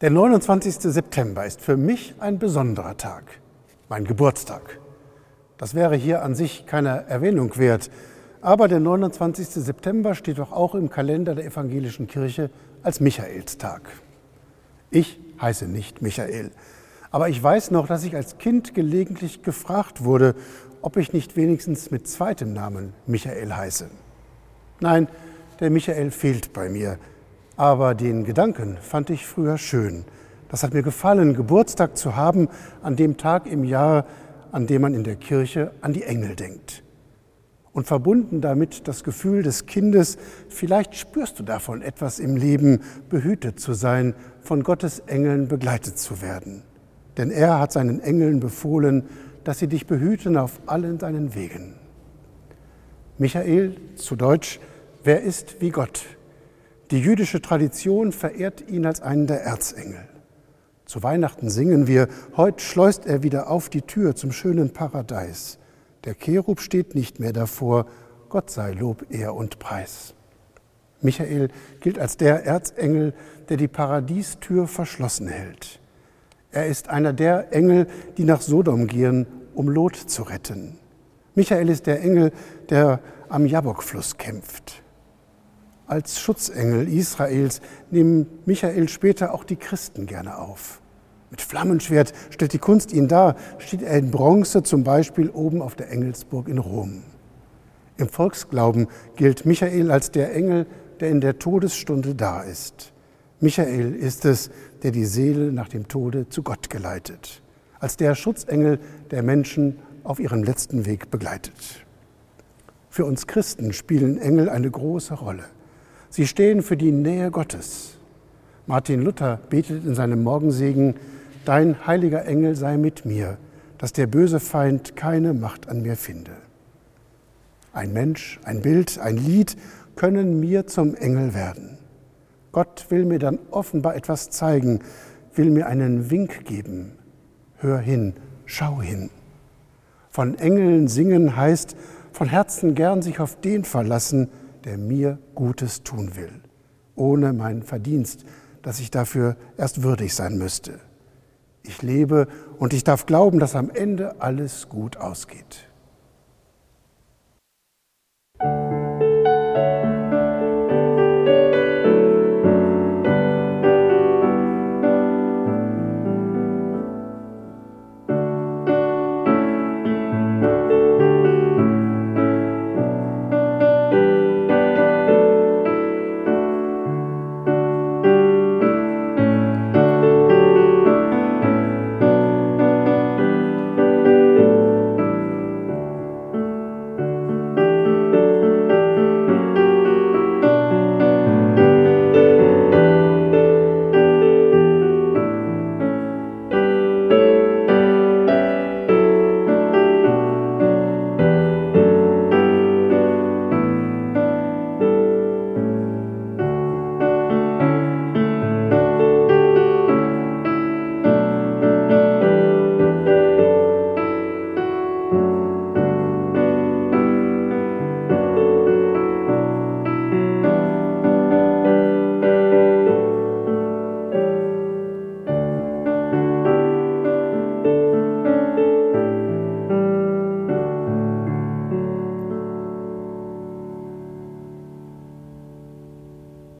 Der 29. September ist für mich ein besonderer Tag, mein Geburtstag. Das wäre hier an sich keine Erwähnung wert, aber der 29. September steht doch auch im Kalender der evangelischen Kirche als Michaelstag. Ich heiße nicht Michael, aber ich weiß noch, dass ich als Kind gelegentlich gefragt wurde, ob ich nicht wenigstens mit zweitem Namen Michael heiße. Nein, der Michael fehlt bei mir. Aber den Gedanken fand ich früher schön. Das hat mir gefallen, Geburtstag zu haben an dem Tag im Jahr, an dem man in der Kirche an die Engel denkt. Und verbunden damit das Gefühl des Kindes, vielleicht spürst du davon etwas im Leben, behütet zu sein, von Gottes Engeln begleitet zu werden. Denn er hat seinen Engeln befohlen, dass sie dich behüten auf allen deinen Wegen. Michael, zu Deutsch, wer ist wie Gott? Die jüdische Tradition verehrt ihn als einen der Erzengel. Zu Weihnachten singen wir, heute schleust er wieder auf die Tür zum schönen Paradies. Der Cherub steht nicht mehr davor, Gott sei Lob, Ehr und Preis. Michael gilt als der Erzengel, der die Paradiestür verschlossen hält. Er ist einer der Engel, die nach Sodom gehen, um Lot zu retten. Michael ist der Engel, der am Jabokfluss kämpft. Als Schutzengel Israels nehmen Michael später auch die Christen gerne auf. Mit Flammenschwert stellt die Kunst ihn dar, steht er in Bronze zum Beispiel oben auf der Engelsburg in Rom. Im Volksglauben gilt Michael als der Engel, der in der Todesstunde da ist. Michael ist es, der die Seele nach dem Tode zu Gott geleitet, als der Schutzengel der Menschen auf ihrem letzten Weg begleitet. Für uns Christen spielen Engel eine große Rolle. Sie stehen für die Nähe Gottes. Martin Luther betet in seinem Morgensegen, Dein heiliger Engel sei mit mir, dass der böse Feind keine Macht an mir finde. Ein Mensch, ein Bild, ein Lied können mir zum Engel werden. Gott will mir dann offenbar etwas zeigen, will mir einen Wink geben. Hör hin, schau hin. Von Engeln singen heißt, von Herzen gern sich auf den verlassen, der mir Gutes tun will, ohne mein Verdienst, dass ich dafür erst würdig sein müsste. Ich lebe und ich darf glauben, dass am Ende alles gut ausgeht.